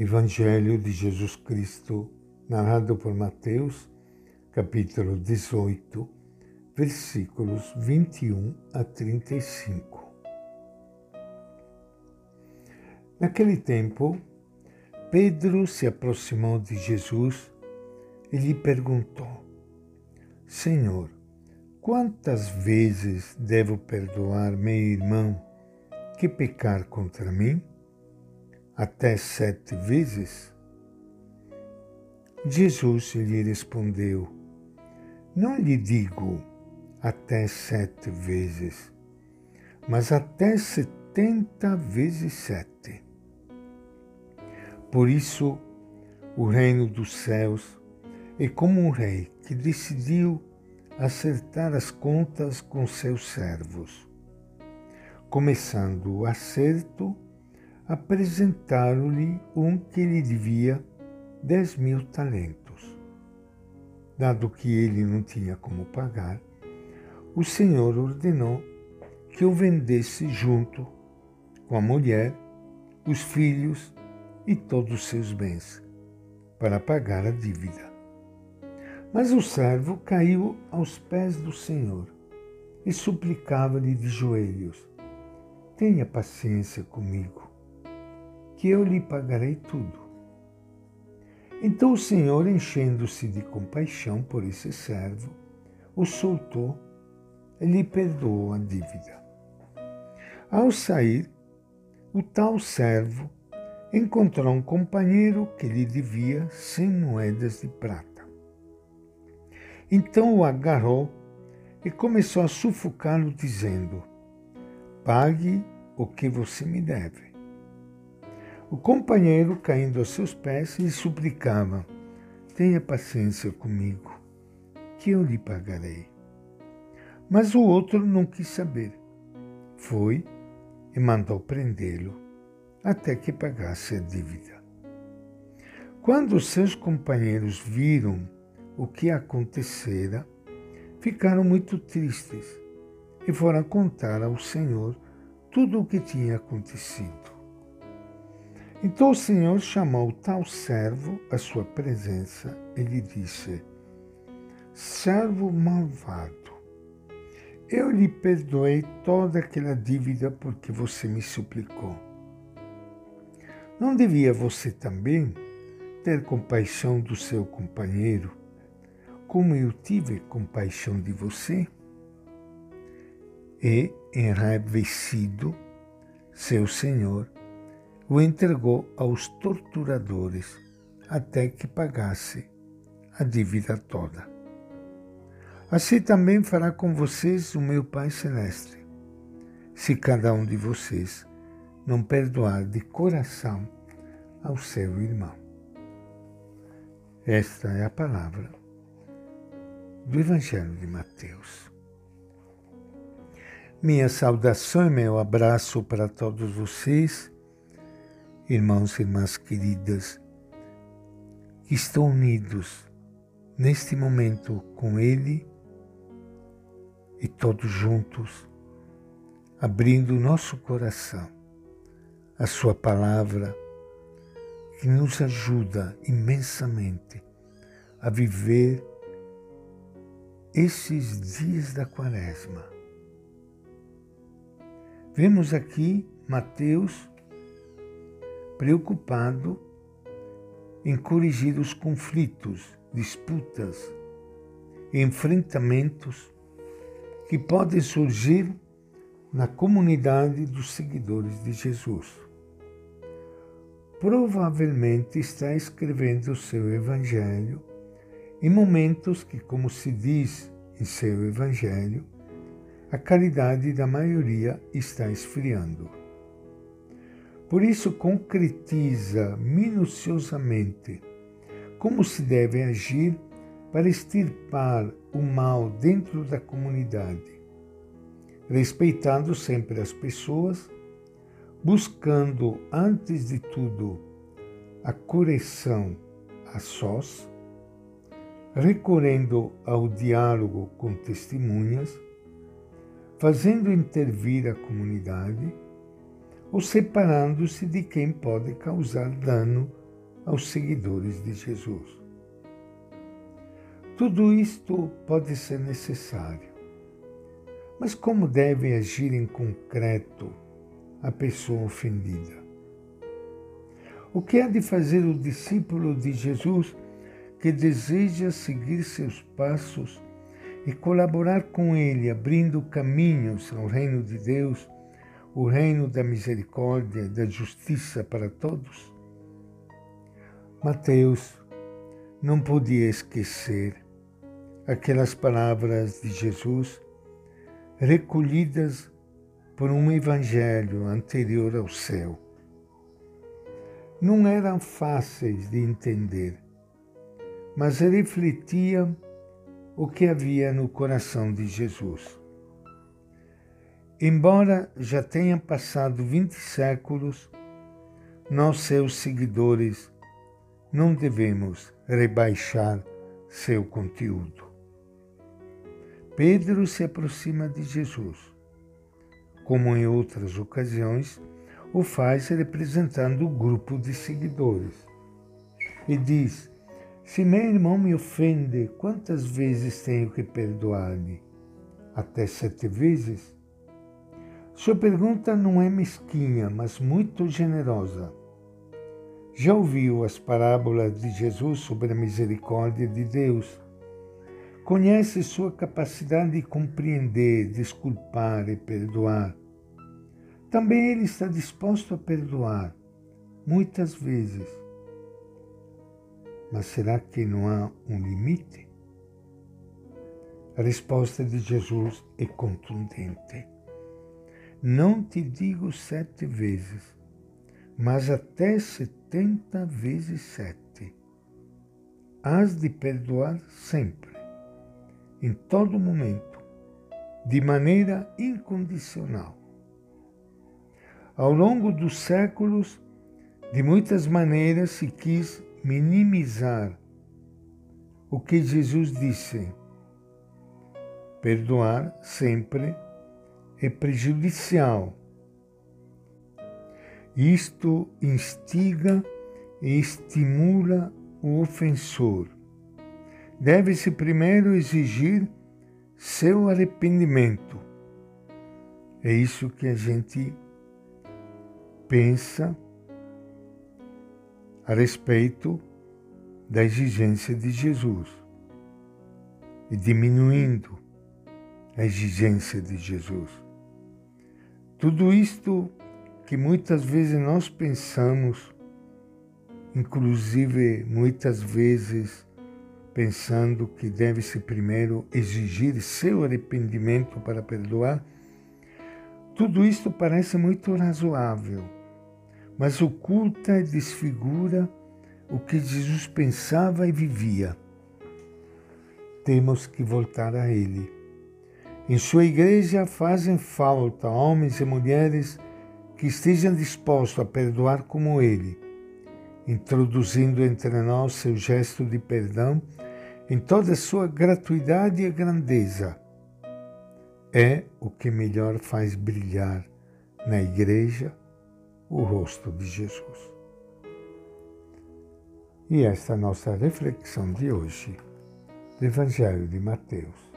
Evangelho de Jesus Cristo, narrado por Mateus, capítulo 18, versículos 21 a 35. Naquele tempo, Pedro se aproximou de Jesus e lhe perguntou: Senhor, quantas vezes devo perdoar meu irmão que pecar contra mim? Até sete vezes? Jesus lhe respondeu: Não lhe digo até sete vezes, mas até setenta vezes sete. Por isso, o reino dos céus é como um rei que decidiu acertar as contas com seus servos. Começando o acerto, apresentaram-lhe um que lhe devia dez mil talentos. Dado que ele não tinha como pagar, o Senhor ordenou que o vendesse junto com a mulher, os filhos e todos os seus bens, para pagar a dívida. Mas o servo caiu aos pés do Senhor e suplicava-lhe de joelhos: Tenha paciência comigo que eu lhe pagarei tudo. Então o Senhor, enchendo-se de compaixão por esse servo, o soltou e lhe perdoou a dívida. Ao sair, o tal servo encontrou um companheiro que lhe devia cem moedas de prata. Então o agarrou e começou a sufocá-lo, dizendo: Pague o que você me deve. O companheiro, caindo aos seus pés, lhe suplicava: Tenha paciência comigo, que eu lhe pagarei. Mas o outro não quis saber. Foi e mandou prendê-lo até que pagasse a dívida. Quando seus companheiros viram o que acontecera, ficaram muito tristes e foram contar ao Senhor tudo o que tinha acontecido. Então o Senhor chamou tal servo à sua presença e lhe disse: Servo malvado, eu lhe perdoei toda aquela dívida porque você me suplicou. Não devia você também ter compaixão do seu companheiro, como eu tive compaixão de você? E, enraivecido, seu senhor o entregou aos torturadores até que pagasse a dívida toda. Assim também fará com vocês o meu Pai Celeste, se cada um de vocês não perdoar de coração ao seu irmão. Esta é a palavra do Evangelho de Mateus. Minha saudação e meu abraço para todos vocês irmãos e irmãs queridas, que estão unidos neste momento com Ele e todos juntos, abrindo o nosso coração, a Sua palavra, que nos ajuda imensamente a viver esses dias da Quaresma. Vemos aqui Mateus preocupado em corrigir os conflitos, disputas, enfrentamentos que podem surgir na comunidade dos seguidores de Jesus. Provavelmente está escrevendo o seu Evangelho em momentos que, como se diz em seu Evangelho, a caridade da maioria está esfriando. Por isso, concretiza minuciosamente como se deve agir para extirpar o mal dentro da comunidade, respeitando sempre as pessoas, buscando, antes de tudo, a correção a sós, recorrendo ao diálogo com testemunhas, fazendo intervir a comunidade ou separando-se de quem pode causar dano aos seguidores de Jesus. Tudo isto pode ser necessário, mas como deve agir em concreto a pessoa ofendida? O que há de fazer o discípulo de Jesus que deseja seguir seus passos e colaborar com ele, abrindo caminhos ao reino de Deus, o reino da misericórdia da justiça para todos? Mateus não podia esquecer aquelas palavras de Jesus recolhidas por um evangelho anterior ao céu. Não eram fáceis de entender, mas refletiam o que havia no coração de Jesus. Embora já tenham passado vinte séculos, nós, seus seguidores, não devemos rebaixar seu conteúdo. Pedro se aproxima de Jesus, como em outras ocasiões, o faz representando o grupo de seguidores. E diz: Se meu irmão me ofende, quantas vezes tenho que perdoar-lhe? Até sete vezes? Sua pergunta não é mesquinha, mas muito generosa. Já ouviu as parábolas de Jesus sobre a misericórdia de Deus? Conhece sua capacidade de compreender, desculpar e perdoar. Também ele está disposto a perdoar, muitas vezes. Mas será que não há um limite? A resposta de Jesus é contundente. Não te digo sete vezes, mas até setenta vezes sete. Hás de perdoar sempre, em todo momento, de maneira incondicional. Ao longo dos séculos, de muitas maneiras se quis minimizar o que Jesus disse. Perdoar sempre é prejudicial isto instiga e estimula o ofensor. Deve-se primeiro exigir seu arrependimento. É isso que a gente pensa a respeito da exigência de Jesus e diminuindo a exigência de Jesus. Tudo isto que muitas vezes nós pensamos, inclusive muitas vezes pensando que deve-se primeiro exigir seu arrependimento para perdoar, tudo isto parece muito razoável, mas oculta e desfigura o que Jesus pensava e vivia. Temos que voltar a Ele. Em sua igreja fazem falta homens e mulheres que estejam dispostos a perdoar como Ele, introduzindo entre nós seu gesto de perdão em toda a sua gratuidade e grandeza. É o que melhor faz brilhar na Igreja o rosto de Jesus. E esta é a nossa reflexão de hoje do Evangelho de Mateus.